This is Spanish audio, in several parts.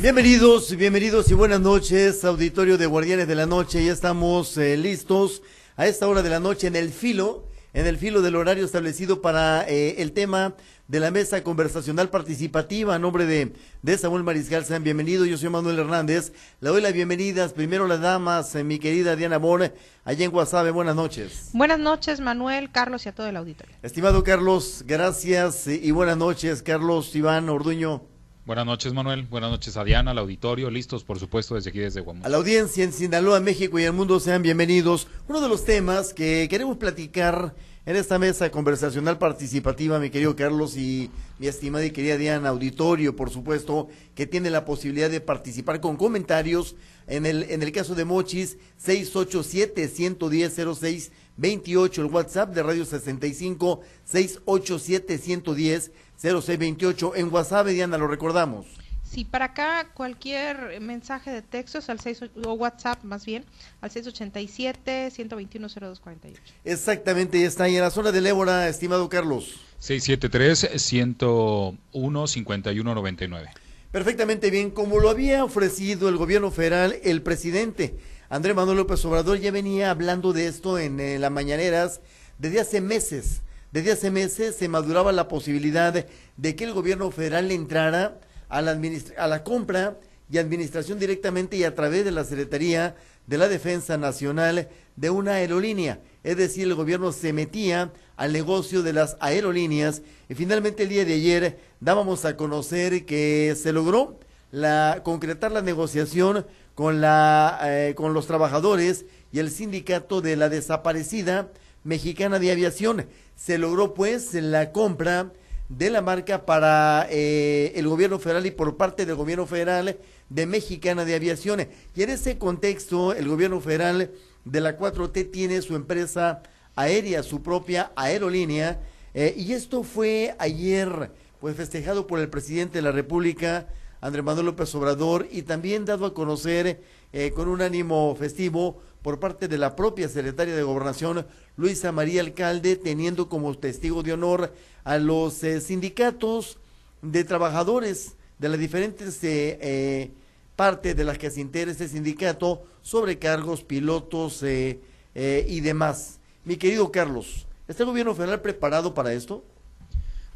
Bienvenidos, bienvenidos y buenas noches, auditorio de Guardianes de la Noche. Ya estamos eh, listos a esta hora de la noche en el filo, en el filo del horario establecido para eh, el tema de la mesa conversacional participativa. A nombre de, de Samuel Mariscal, sean bienvenidos. Yo soy Manuel Hernández. Le doy las bienvenidas. Primero las damas, eh, mi querida Diana Bor, allá en Guasave. Buenas noches. Buenas noches, Manuel, Carlos y a todo el auditorio. Estimado Carlos, gracias y buenas noches. Carlos Iván Orduño. Buenas noches, Manuel. Buenas noches a Diana, al auditorio. Listos, por supuesto, desde aquí, desde Guamuch. A la audiencia en Sinaloa, México y el mundo, sean bienvenidos. Uno de los temas que queremos platicar en esta mesa conversacional participativa, mi querido Carlos y mi estimada y querida Diana, auditorio, por supuesto, que tiene la posibilidad de participar con comentarios. En el, en el caso de Mochis, 687-110-0628, el WhatsApp de Radio 65, 687-110. 0628 en WhatsApp, Diana, lo recordamos. Sí, para acá cualquier mensaje de textos al 6 o WhatsApp más bien al 687 121 0248. Exactamente, está ahí en la zona del Ébora, estimado Carlos. 673 101 5199. Perfectamente bien, como lo había ofrecido el gobierno federal, el presidente Andrés Manuel López Obrador ya venía hablando de esto en, en las mañaneras desde hace meses desde hace meses se maduraba la posibilidad de que el gobierno federal entrara a la, a la compra y administración directamente y a través de la Secretaría de la Defensa Nacional de una aerolínea. Es decir, el gobierno se metía al negocio de las aerolíneas y finalmente el día de ayer dábamos a conocer que se logró la, concretar la negociación con, la, eh, con los trabajadores y el sindicato de la desaparecida mexicana de aviación. Se logró pues la compra de la marca para eh, el gobierno federal y por parte del gobierno federal de Mexicana de Aviación. Y en ese contexto, el gobierno federal de la 4T tiene su empresa aérea, su propia aerolínea, eh, y esto fue ayer pues festejado por el presidente de la República, Andrés Manuel López Obrador, y también dado a conocer eh, con un ánimo festivo por parte de la propia secretaria de Gobernación, Luisa María Alcalde, teniendo como testigo de honor a los eh, sindicatos de trabajadores de las diferentes eh, eh, partes de las que se integra este sindicato, sobrecargos, pilotos y demás. Mi querido Carlos, ¿está el gobierno federal preparado para esto?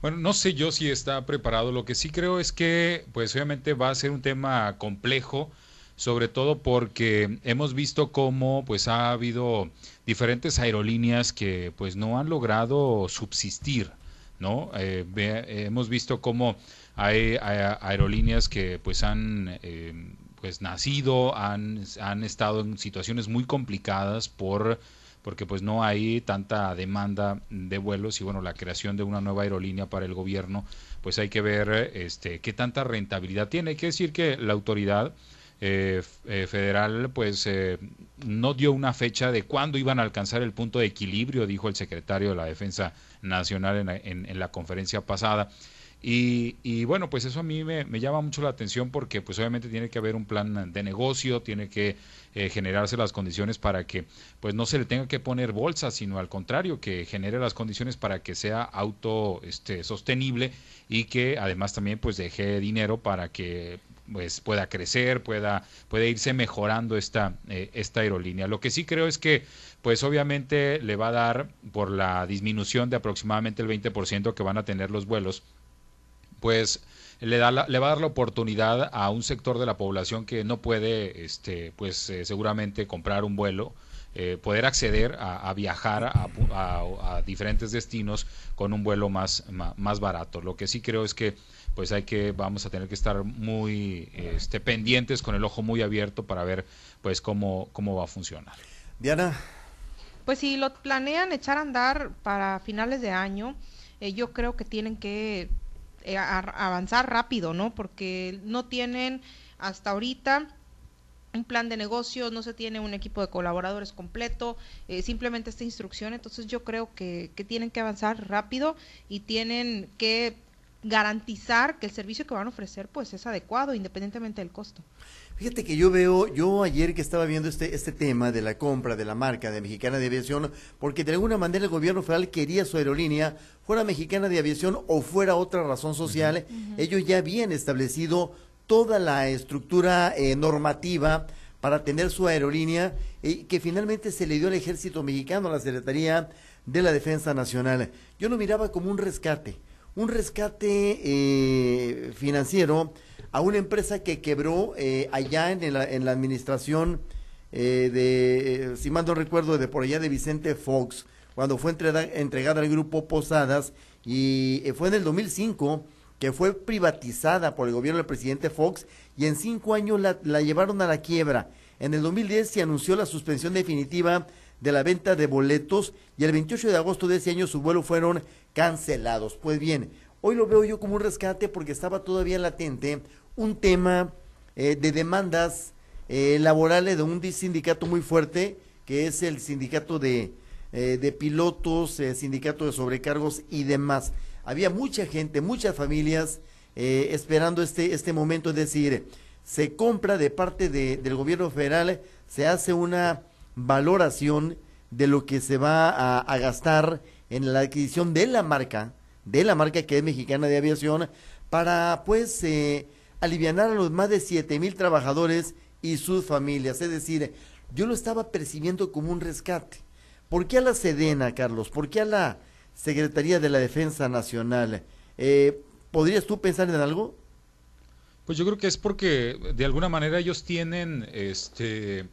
Bueno, no sé yo si está preparado. Lo que sí creo es que, pues obviamente va a ser un tema complejo sobre todo porque hemos visto cómo pues ha habido diferentes aerolíneas que pues no han logrado subsistir, ¿no? Eh, hemos visto cómo hay, aerolíneas que pues han eh, pues nacido, han, han estado en situaciones muy complicadas por porque pues no hay tanta demanda de vuelos y bueno la creación de una nueva aerolínea para el gobierno pues hay que ver este qué tanta rentabilidad tiene hay que decir que la autoridad eh, eh, federal pues eh, no dio una fecha de cuándo iban a alcanzar el punto de equilibrio, dijo el secretario de la Defensa Nacional en la, conferencia pasada. Y, bueno, pues eso a mí me, llama mucho la atención porque pues obviamente tiene que haber un plan de negocio, tiene que generarse las condiciones para que pues no se le tenga que poner bolsa, sino al contrario, que genere las condiciones para que sea auto este, sostenible y que además también pues deje dinero para que pues pueda crecer, pueda, puede irse mejorando esta, eh, esta aerolínea. Lo que sí creo es que pues obviamente le va a dar por la disminución de aproximadamente el 20% que van a tener los vuelos, pues le, da le va a dar la oportunidad a un sector de la población que no puede, este, pues eh, seguramente comprar un vuelo, eh, poder acceder a, viajar a, a, diferentes destinos con un vuelo más, más, barato. Lo que sí creo es que pues hay que vamos a tener que estar muy este, pendientes con el ojo muy abierto para ver pues cómo cómo va a funcionar. Diana. Pues si lo planean echar a andar para finales de año, eh, yo creo que tienen que eh, avanzar rápido, ¿no? Porque no tienen hasta ahorita un plan de negocio, no se tiene un equipo de colaboradores completo, eh, simplemente esta instrucción, entonces yo creo que, que tienen que avanzar rápido y tienen que garantizar que el servicio que van a ofrecer pues es adecuado independientemente del costo. Fíjate que yo veo, yo ayer que estaba viendo este, este tema de la compra de la marca de Mexicana de Aviación, porque de alguna manera el gobierno federal quería su aerolínea, fuera Mexicana de Aviación o fuera otra razón social, ellos ya habían establecido toda la estructura eh, normativa para tener su aerolínea y que finalmente se le dio al ejército mexicano, a la Secretaría de la Defensa Nacional. Yo lo miraba como un rescate, un rescate eh, financiero a una empresa que quebró eh, allá en la, administración eh, de, si mal no recuerdo, de por allá de Vicente Fox, cuando fue entregada al grupo Posadas y fue en el 2005 que fue privatizada por el gobierno del presidente Fox y en cinco años la, llevaron a la quiebra. En el 2010 se anunció la suspensión definitiva de la venta de boletos y el 28 de agosto de ese año sus vuelos fueron cancelados. Pues bien, hoy lo veo yo como un rescate porque estaba todavía latente un tema eh, de demandas eh, laborales de un sindicato muy fuerte que es el sindicato de, eh, de pilotos, sindicato de sobrecargos y demás había mucha gente, muchas familias eh, esperando este, este momento, es decir, se compra de parte de, del gobierno federal, se hace una valoración de lo que se va a, a, gastar en la adquisición de la marca, de la marca que es mexicana de aviación, para pues eh, aliviar a los más de siete mil trabajadores y sus familias. Es decir, yo lo estaba percibiendo como un rescate. ¿Por qué a la Sedena, Carlos? ¿Por qué a la Secretaría de la Defensa Nacional. Eh, ¿Podrías tú pensar en algo? Pues yo creo que es porque de alguna manera ellos tienen este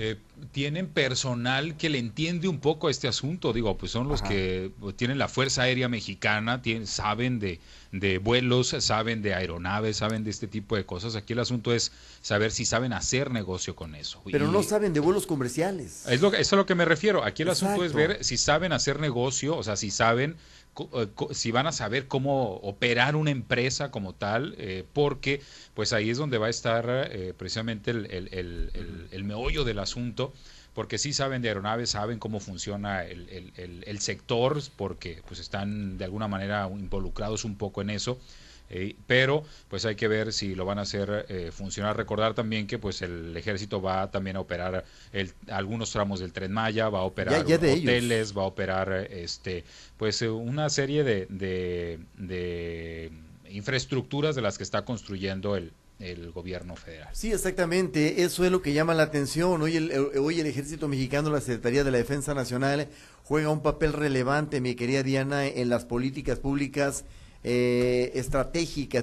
eh, tienen personal que le entiende un poco a este asunto. Digo, pues son los Ajá. que tienen la Fuerza Aérea Mexicana, tienen, saben de, de, vuelos, saben de aeronaves, saben de este tipo de cosas. Aquí el asunto es saber si saben hacer negocio con eso. Pero y, no saben de vuelos comerciales. Es lo, eso es a lo que me refiero. Aquí el Exacto. asunto es ver si saben hacer negocio, o sea, si saben si van a saber cómo operar una empresa como tal, eh, porque pues ahí es donde va a estar eh, precisamente el, el, el, el, meollo del asunto, porque sí saben de aeronaves, saben cómo funciona el, sector, porque pues están de alguna manera involucrados un poco en eso. Eh, pero pues hay que ver si lo van a hacer eh, funcionar. Recordar también que pues el ejército va también a operar el, algunos tramos del tren Maya, va a operar ya, ya hoteles, ellos. va a operar este pues una serie de, de, de infraestructuras de las que está construyendo el, el gobierno federal. Sí, exactamente, eso es lo que llama la atención. Hoy el, hoy el ejército mexicano, la Secretaría de la Defensa Nacional, juega un papel relevante, mi querida Diana, en las políticas públicas eh,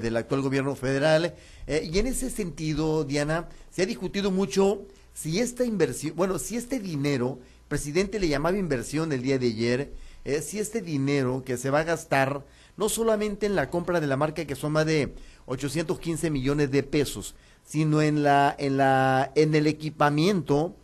del actual gobierno federal. Eh, y en ese sentido, Diana, se ha discutido mucho si esta inversión, bueno, si este dinero, el presidente le llamaba inversión el día de ayer, eh, si este dinero que se va a gastar, no solamente en la compra de la marca, que más de 815 millones de pesos, sino en la, en la, en el equipamiento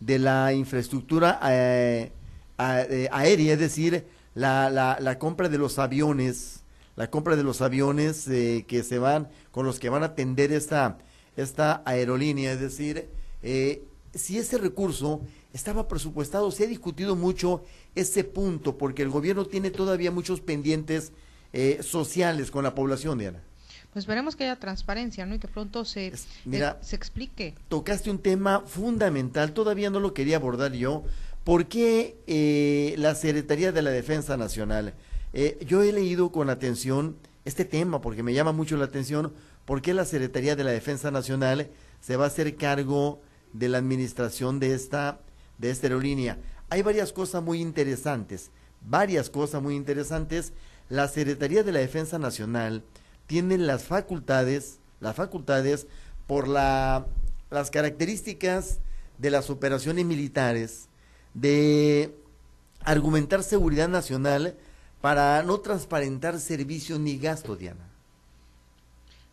de la infraestructura eh, aérea, es decir, la, la, la compra de los aviones, la compra de los aviones eh, que se van, con los que van a atender esta, esta aerolínea, es decir, eh, si ese recurso estaba presupuestado, se ha discutido mucho ese punto, porque el gobierno tiene todavía muchos pendientes eh, sociales con la población, Diana. Pues veremos que haya transparencia, ¿no? Y que pronto se, mira, se explique. Tocaste un tema fundamental, todavía no lo quería abordar yo. ¿Por qué eh, la Secretaría de la Defensa Nacional? Eh, yo he leído con atención este tema porque me llama mucho la atención por qué la Secretaría de la Defensa Nacional se va a hacer cargo de la administración de esta, de esta aerolínea. Hay varias cosas muy interesantes, varias cosas muy interesantes. La Secretaría de la Defensa Nacional tiene las facultades, las facultades por la, las características de las operaciones militares, de argumentar seguridad nacional, para no transparentar servicios ni gastos, Diana.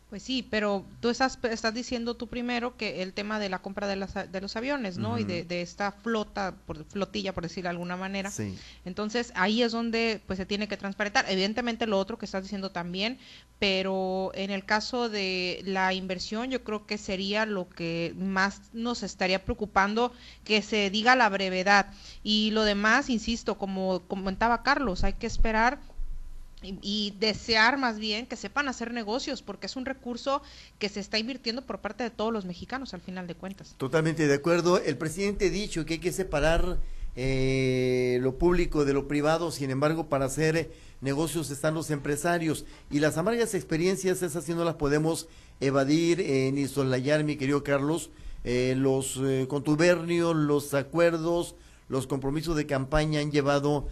Pues sí, pero tú estás, estás diciendo tú primero que el tema de la compra de, las, de los aviones, ¿no? Uh -huh. Y de, de, esta flota, por, flotilla, por decir de alguna manera. Sí. Entonces, ahí es donde pues se tiene que transparentar. Evidentemente lo otro que estás diciendo también, pero en el caso de la inversión, yo creo que sería lo que más nos estaría preocupando que se diga la brevedad. Y lo demás, insisto, como comentaba Carlos, hay que esperar y, y, desear más bien que sepan hacer negocios, porque es un recurso que se está invirtiendo por parte de todos los mexicanos al final de cuentas. Totalmente de acuerdo. El presidente ha dicho que hay que separar eh, lo público de lo privado, sin embargo, para hacer negocios están los empresarios y las amargas experiencias esas sí no las podemos evadir eh, ni soslayar, mi querido Carlos, eh, los eh, contubernios, los acuerdos, los compromisos de campaña han llevado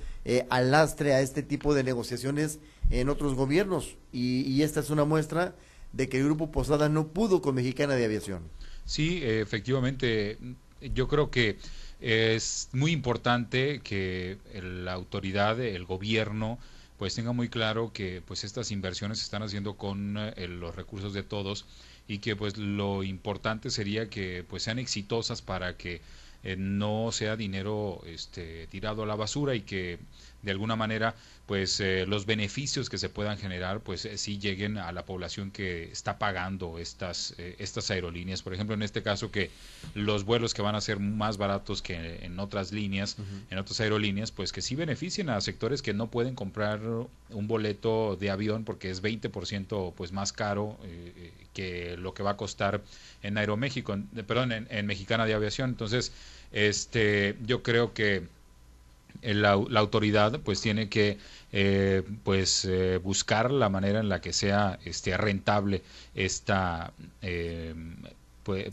al lastre a este tipo de negociaciones en otros gobiernos y, y esta es una muestra de que el Grupo Posada no pudo con Mexicana de Aviación. Sí, efectivamente, yo creo que es muy importante que la autoridad, el gobierno, pues tenga muy claro que pues estas inversiones se están haciendo con eh, los recursos de todos y que pues lo importante sería que pues sean exitosas para que eh, no sea dinero este, tirado a la basura y que de alguna manera pues eh, los beneficios que se puedan generar pues eh, sí lleguen a la población que está pagando estas estas aerolíneas. Por ejemplo en este caso que los vuelos que van a ser más baratos que en otras líneas en otras aerolíneas pues que sí beneficien a sectores que no pueden comprar un boleto de avión porque es 20% pues más caro que lo que va a costar en Aeroméxico perdón en, en Mexicana de Aviación. Entonces este, yo creo que la, autoridad pues tiene que eh, pues eh, buscar la manera en la que sea este rentable esta eh,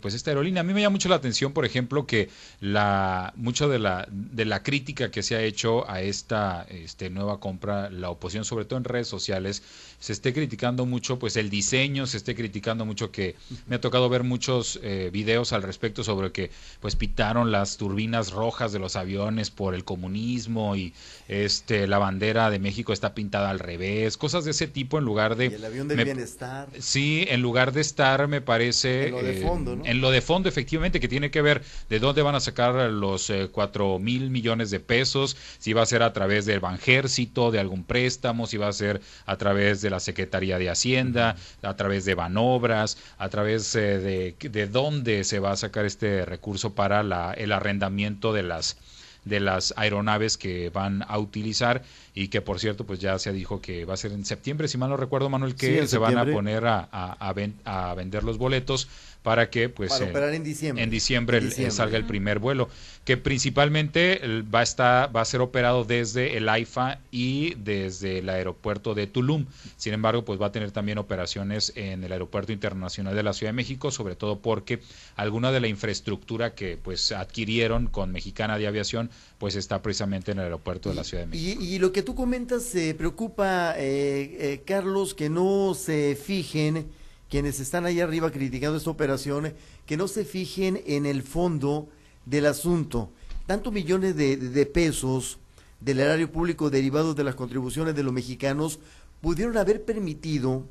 pues, esta aerolínea. A mí me llama mucho la atención, por ejemplo, que la mucho de la de la crítica que se ha hecho a esta este, nueva compra, la oposición, sobre todo en redes sociales, se esté criticando mucho, pues el diseño, se esté criticando mucho que me ha tocado ver muchos eh, videos al respecto sobre que pues pitaron las turbinas rojas de los aviones por el comunismo y este la bandera de México está pintada al revés, cosas de ese tipo en lugar de el avión del bienestar. Sí, en lugar de estar me parece en lo de fondo, efectivamente, que tiene que ver de dónde van a sacar los eh, cuatro mil millones de pesos, si va a ser a través del Banjército, de algún préstamo, si va a ser a través de la Secretaría de Hacienda, a través de Banobras, a través eh, de, de dónde se va a sacar este recurso para la, el arrendamiento de las de las aeronaves que van a utilizar y que por cierto pues ya se dijo que va a ser en septiembre si mal no recuerdo Manuel que se van a poner a, a, a, vender los boletos para que pues en diciembre, en diciembre, salga el primer vuelo que principalmente va a estar va a ser operado desde el AIFA y desde el aeropuerto de Tulum. Sin embargo pues va a tener también operaciones en el aeropuerto internacional de la Ciudad de México sobre todo porque alguna de la infraestructura que pues adquirieron con Mexicana de Aviación pues está precisamente en el aeropuerto de la Ciudad de México. y, lo que tú comentas se preocupa eh, eh, Carlos que no se fijen quienes están ahí arriba criticando esta operación, que no se fijen en el fondo del asunto. Tantos millones de, pesos del erario público derivados de las contribuciones de los mexicanos pudieron haber permitido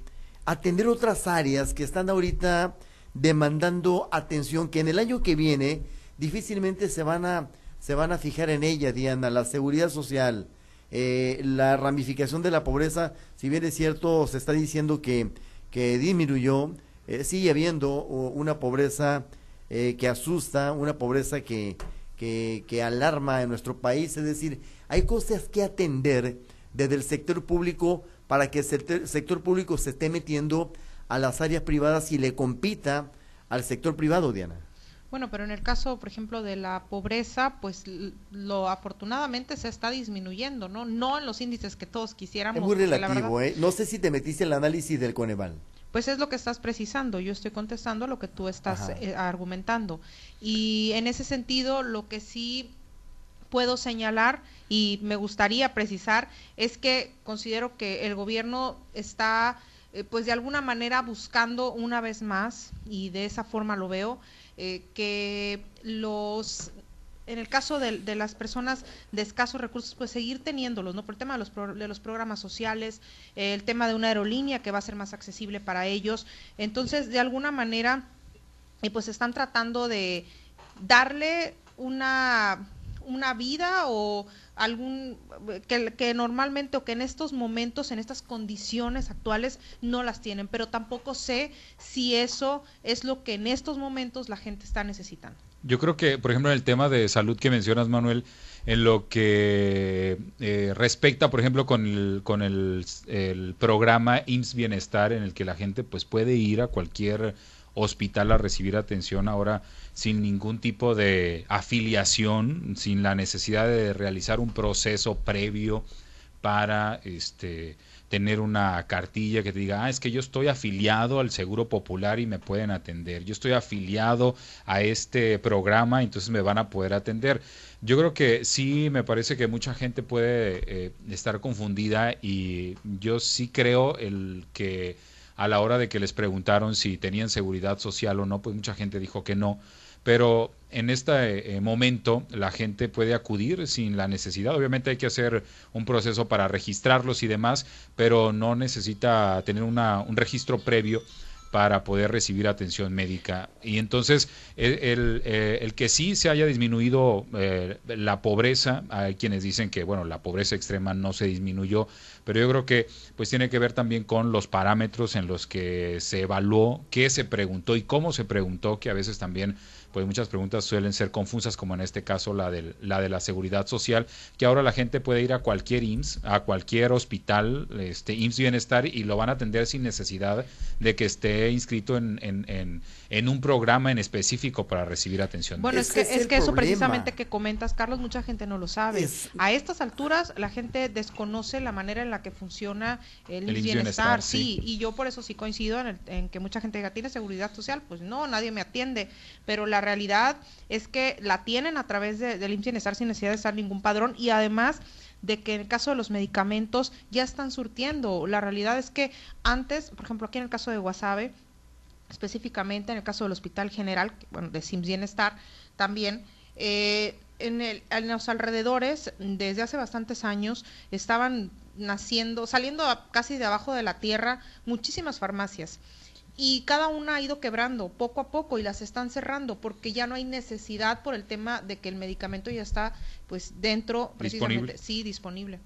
atender otras áreas que están ahorita demandando atención, que en el año que viene difícilmente se van a, se van a fijar en ella, Diana, la seguridad social, eh, la ramificación de la pobreza, si bien es cierto, se está diciendo que que disminuyó, eh, sigue habiendo una pobreza eh, que asusta, una pobreza que, que, alarma en nuestro país. Es decir, hay cosas que atender desde el sector público para que el sector público se esté metiendo a las áreas privadas y le compita al sector privado, Diana. Bueno, pero en el caso, por ejemplo, de la pobreza, pues lo afortunadamente se está disminuyendo, ¿no? No en los índices que todos quisiéramos. Es muy relativo, ¿eh? No sé si te metiste el análisis del Coneval. Pues es lo que estás precisando, yo estoy contestando lo que tú estás eh, argumentando. Y en ese sentido, lo que sí puedo señalar y me gustaría precisar es que considero que el gobierno está, eh, pues de alguna manera buscando una vez más, y de esa forma lo veo, eh, que los en el caso de, de, las personas de escasos recursos, pues seguir teniéndolos, ¿no? Por el tema de los, de los programas sociales, el tema de una aerolínea que va a ser más accesible para ellos. Entonces, de alguna manera, eh, pues están tratando de darle una, una vida o algún que, que, normalmente o que en estos momentos, en estas condiciones actuales no las tienen, pero tampoco sé si eso es lo que en estos momentos la gente está necesitando. Yo creo que, por ejemplo, en el tema de salud que mencionas, Manuel, en lo que eh, respecta, por ejemplo, con, el, con el, el programa IMSS Bienestar, en el que la gente pues puede ir a cualquier hospital a recibir atención ahora sin ningún tipo de afiliación, sin la necesidad de realizar un proceso previo para este tener una cartilla que te diga, ah, es que yo estoy afiliado al Seguro Popular y me pueden atender, yo estoy afiliado a este programa, entonces me van a poder atender. Yo creo que sí, me parece que mucha gente puede eh, estar confundida y yo sí creo el que a la hora de que les preguntaron si tenían seguridad social o no, pues mucha gente dijo que no pero en este eh, momento la gente puede acudir sin la necesidad. Obviamente hay que hacer un proceso para registrarlos y demás, pero no necesita tener una, un registro previo para poder recibir atención médica. Y entonces el, eh, el, que sí se haya disminuido eh, la pobreza, hay quienes dicen que bueno, la pobreza extrema no se disminuyó, pero yo creo que pues tiene que ver también con los parámetros en los que se evaluó, qué se preguntó y cómo se preguntó, que a veces también pues muchas preguntas suelen ser confusas, como en este caso la de la, de la seguridad social, que ahora la gente puede ir a cualquier IMSS, a cualquier hospital, este IMSS Bienestar, y lo van a atender sin necesidad de que esté inscrito en, en, en, un programa en específico para recibir atención. Bueno, es, que, es, que eso precisamente que comentas, Carlos, mucha gente no lo sabe. A estas alturas la gente desconoce la manera en la que funciona el, IMSS Bienestar, sí. y yo por eso sí coincido en, en que mucha gente diga, ¿tiene seguridad social? Pues no, nadie me atiende, pero la realidad es que la tienen a través de, del IMSS Bienestar sin necesidad de estar ningún padrón y además de que en el caso de los medicamentos ya están surtiendo. La realidad es que antes, por ejemplo, aquí en el caso de Guasave, específicamente en el caso del Hospital General, bueno, de SIMS Bienestar también, eh, en, el, en los alrededores, desde hace bastantes años, estaban naciendo, saliendo casi de abajo de la tierra muchísimas farmacias y cada una ha ido quebrando poco a poco y las están cerrando porque ya no hay necesidad por el tema de que el medicamento ya está pues dentro precisamente. Sí disponible.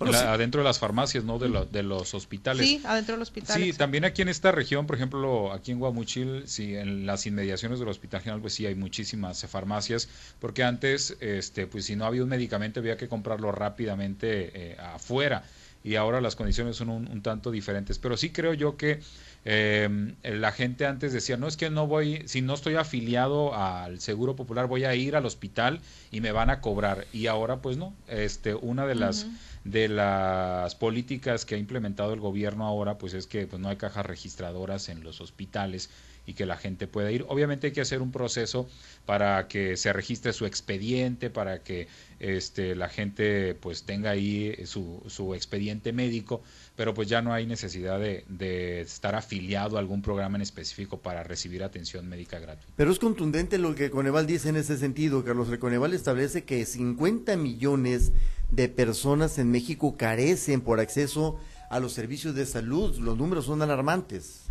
Adentro de las farmacias no de, de los hospitales. Sí adentro del hospital sí también aquí en esta región por ejemplo aquí en Guamuchil sí en las inmediaciones del hospital general pues sí hay muchísimas farmacias porque antes este pues si no había un medicamento había que comprarlo rápidamente eh, afuera y ahora las condiciones son un tanto diferentes. Pero sí creo yo que eh, la gente antes decía, no es que no voy, si no estoy afiliado al Seguro Popular, voy a ir al hospital y me van a cobrar. Y ahora pues no, este, una de las, de las políticas que ha implementado el gobierno ahora pues es que pues, no hay cajas registradoras en los hospitales y que la gente pueda ir. Obviamente hay que hacer un proceso para que se registre su expediente, para que este, la gente pues tenga ahí su, su expediente médico, pero pues ya no hay necesidad de, estar afiliado a algún programa en específico para recibir atención médica gratuita. Pero es contundente lo que Coneval dice en ese sentido, Carlos. El Coneval establece que 50 millones de personas en México carecen por acceso a los servicios de salud. Los números son alarmantes.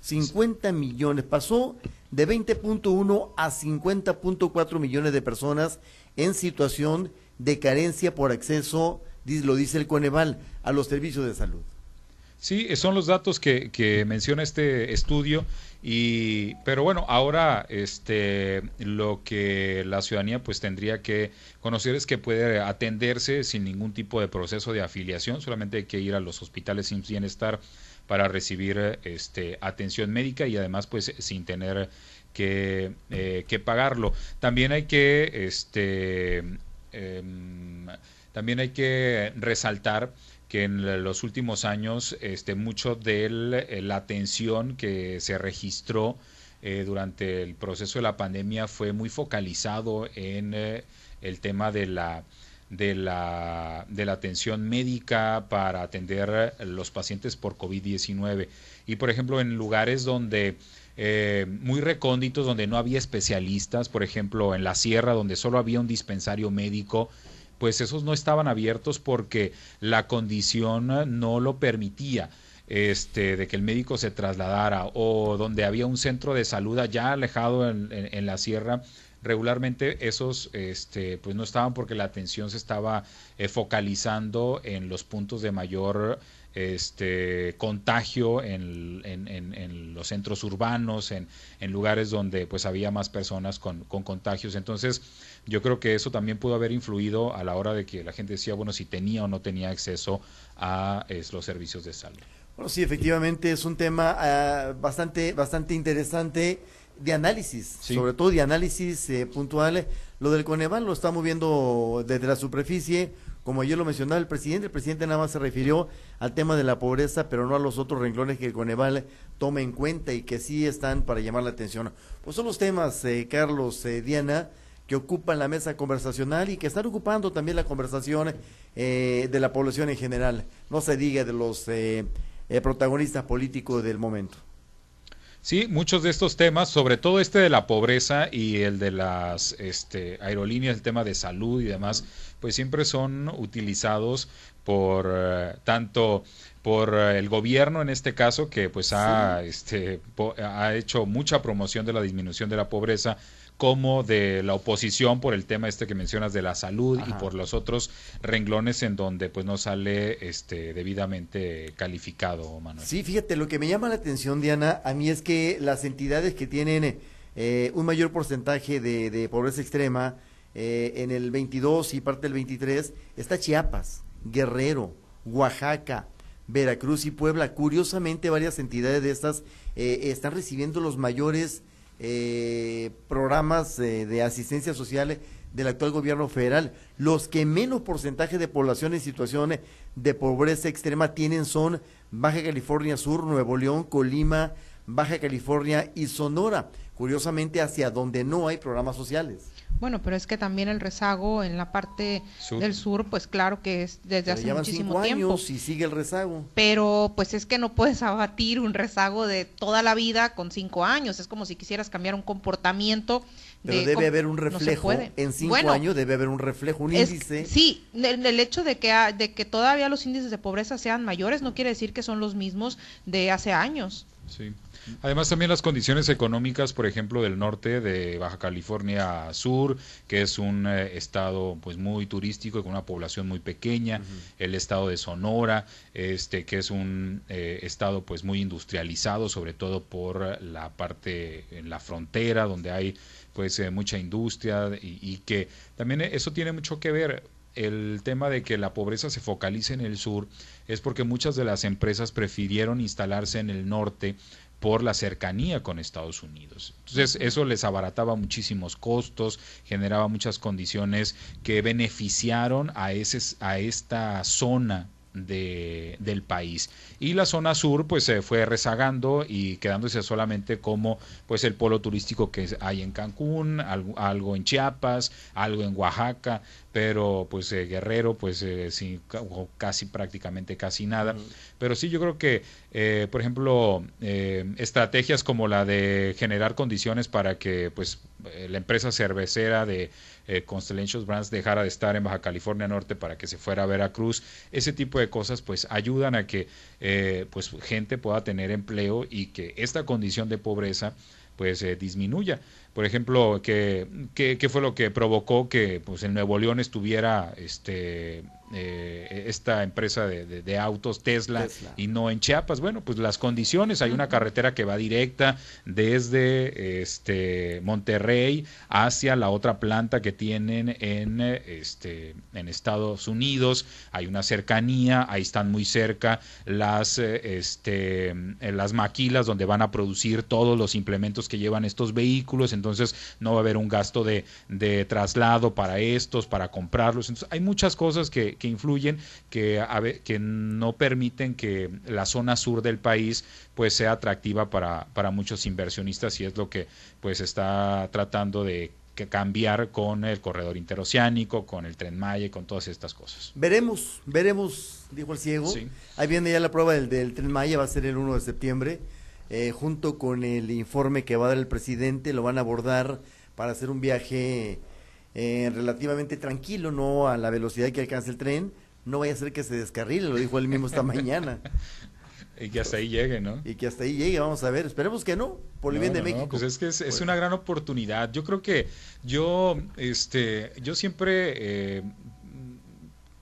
50 millones. Pasó de 20.1 a 50.4 millones de personas en situación de carencia por acceso lo dice el Coneval, a los servicios de salud. Sí, son los datos que, menciona este estudio. Y, pero bueno, ahora este, lo que la ciudadanía pues tendría que conocer es que puede atenderse sin ningún tipo de proceso de afiliación, solamente hay que ir a los hospitales sin bienestar para recibir este, atención médica y además pues sin tener que, eh, pagarlo. También hay que este, em, también hay que resaltar que en los últimos años este, mucho de eh, la atención que se registró eh, durante el proceso de la pandemia fue muy focalizado en el tema de la, de, la, de la atención médica para atender los pacientes por COVID-19. Y por ejemplo, en lugares donde muy recónditos, donde no había especialistas, por ejemplo, en la sierra, donde solo había un dispensario médico, pues esos no estaban abiertos porque la condición no lo permitía. Este, de que el médico se trasladara o donde había un centro de salud allá alejado en, la sierra, regularmente esos este, pues no estaban porque la atención se estaba eh, focalizando en los puntos de mayor este contagio en, en, los centros urbanos, en, lugares donde pues había más personas con, con, contagios. Entonces, yo creo que eso también pudo haber influido a la hora de que la gente decía, bueno, si tenía o no tenía acceso a los servicios de salud. Bueno, sí, efectivamente es un tema ah, bastante, bastante interesante de análisis, sobre todo de análisis eh, puntual. Lo del Coneval lo estamos viendo desde la superficie como ayer lo mencionaba el presidente, el presidente nada más se refirió al tema de la pobreza, pero no a los otros renglones que el Coneval tome en cuenta y que sí están para llamar la atención. Pues son los temas, eh, Carlos, eh, Diana, que ocupan la mesa conversacional y que están ocupando también la conversación eh, de la población en general, no se diga de los protagonistas políticos del momento. Sí, muchos de estos temas, sobre todo este de la pobreza y el de las este, aerolíneas, el tema de salud y demás, pues siempre son utilizados por eh, tanto por eh, el gobierno en este caso que pues ha este ha hecho mucha promoción de la disminución de la pobreza como de la oposición por el tema este que mencionas de la salud y por los otros renglones en donde pues no sale este debidamente calificado, Manuel. Sí, fíjate, lo que me llama la atención, Diana, a mí es que las entidades que tienen eh, un mayor porcentaje de, pobreza extrema eh, en el 22 y parte del 23 está Chiapas, Guerrero, Oaxaca, Veracruz y Puebla. Curiosamente, varias entidades de estas eh, están recibiendo los mayores eh, programas de asistencia social del actual gobierno federal. Los que menos porcentaje de población en situaciones de pobreza extrema tienen son Baja California Sur, Nuevo León, Colima, Baja California y Sonora. Curiosamente, hacia donde no hay programas sociales. Bueno, pero es que también el rezago en la parte del sur, pues claro que es desde hace muchísimo cinco tiempo. Años y sigue el rezago. Pero pues es que no puedes abatir un rezago de toda la vida con cinco años. Es como si quisieras cambiar un comportamiento. Pero debe haber un reflejo. en cinco años debe haber un reflejo, un índice. Sí, el, el hecho de que, de que todavía los índices de pobreza sean mayores no quiere decir que son los mismos de hace años. Sí. Además también las condiciones económicas, por ejemplo, del norte de Baja California Sur, que es un eh, estado pues muy turístico y con una población muy pequeña, el estado de Sonora, este que es un eh, estado pues muy industrializado, sobre todo por la parte en la frontera donde hay pues eh, mucha industria y, y que también eso tiene mucho que ver. El tema de que la pobreza se focalice en el sur es porque muchas de las empresas prefirieron instalarse en el norte por la cercanía con Estados Unidos. Entonces eso les abarataba muchísimos costos, generaba muchas condiciones que beneficiaron a, ese, a esta zona de, del país. Y la zona sur pues se fue rezagando y quedándose solamente como pues el polo turístico que hay en Cancún, algo, en Chiapas, algo en Oaxaca, pero pues eh, Guerrero pues eh, casi prácticamente casi nada. Pero sí yo creo que eh, por ejemplo estrategias como la de generar condiciones para que pues la empresa cervecera de eh, Constellation Brands dejara de estar en Baja California Norte para que se fuera a Veracruz. Ese tipo de cosas pues ayudan a que eh, pues gente pueda tener empleo y que esta condición de pobreza pues eh, disminuya. Por ejemplo, ¿qué, ¿qué, fue lo que provocó que pues, en Nuevo León estuviera este, eh, esta empresa de, autos Tesla, y no en Chiapas? Bueno, pues las condiciones. Hay una carretera que va directa desde este, Monterrey hacia la otra planta que tienen en, este, en Estados Unidos. Hay una cercanía, ahí están muy cerca las, este, las maquilas donde van a producir todos los implementos que llevan estos vehículos. Entonces, entonces no va a haber un gasto de, traslado para estos, para comprarlos. Entonces hay muchas cosas que, influyen que, que no permiten que la zona sur del país pues sea atractiva para, para muchos inversionistas y es lo que pues está tratando de cambiar con el corredor interoceánico, con el tren Maya y con todas estas cosas. Veremos, veremos, dijo el ciego. Ahí viene ya la prueba del, del tren Maya, va a ser el 1 de septiembre. Eh, junto con el informe que va a dar el presidente, lo van a abordar para hacer un viaje eh, relativamente tranquilo, no a la velocidad que alcanza el tren. No vaya a ser que se descarrile, lo dijo él mismo esta mañana. Y que hasta ahí llegue, ¿no? Y que hasta ahí llegue, vamos a ver. Esperemos que no, por el bien de México. pues es que es, una gran oportunidad. Yo creo que yo, este, yo siempre eh,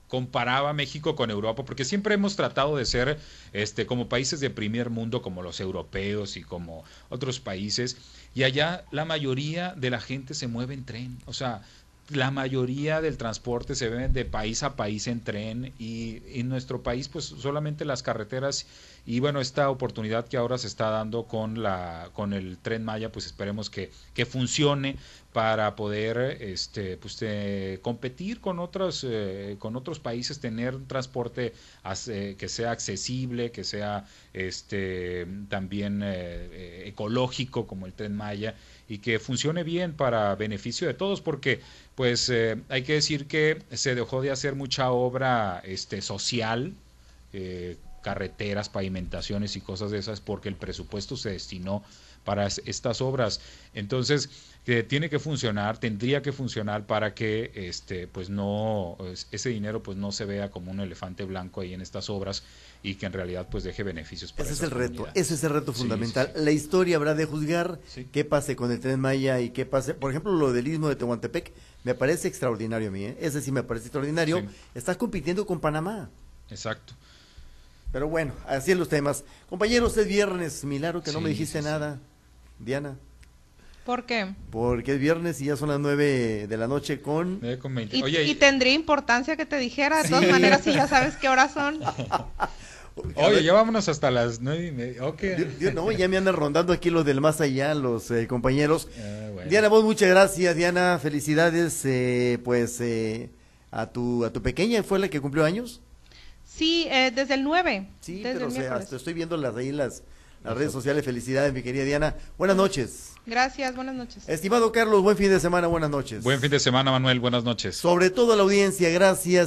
comparaba México con Europa, porque siempre hemos tratado de ser este, como países de primer mundo, como los europeos y como otros países, y allá la mayoría de la gente se mueve en tren, o sea, la mayoría del transporte se ve de país a país en tren. Y en nuestro país pues solamente las carreteras y bueno, esta oportunidad que ahora se está dando con la con el Tren Maya, pues esperemos que, que funcione para poder este pues eh, competir con otros eh, con otros países tener un transporte que sea accesible que sea este también ecológico como el tren Maya y que funcione bien para beneficio de todos porque pues hay que decir que se dejó de hacer mucha obra este social eh, carreteras, pavimentaciones y cosas de esas porque el presupuesto se destinó para estas obras. Entonces, que tiene que funcionar, tendría que funcionar para que este pues no ese dinero pues no se vea como un elefante blanco ahí en estas obras y que en realidad pues deje beneficios para Ese es el reto, ese es el reto fundamental. La historia habrá de juzgar qué pase con el Tren Maya y qué pase, por ejemplo, lo del Istmo de Tehuantepec me parece extraordinario a mí, ¿eh? ese sí me parece extraordinario. Estás compitiendo con Panamá. Exacto. Pero bueno, así es los temas. Compañeros, es viernes, Milagro, que no me dijiste nada. Diana. ¿Por qué? Porque es viernes y ya son las nueve de la noche con... ¿Y, y, tendría importancia que te dijera, de todas maneras, si ya sabes qué horas son. Oye, ya vámonos hasta las nueve y media. no, ya me andan rondando aquí los del más allá, los eh, compañeros. Ah, Diana, vos muchas gracias, Diana. Felicidades, eh, pues, eh, a tu a tu pequeña, ¿fue la que cumplió años? Sí, eh, desde el 9. Sí, pero estoy viendo las, las, las redes sociales. Felicidades, mi querida Diana. Buenas noches. Gracias, buenas noches. Estimado Carlos, buen fin de semana, buenas noches. Buen fin de semana, Manuel, buenas noches. Sobre todo a la audiencia, gracias.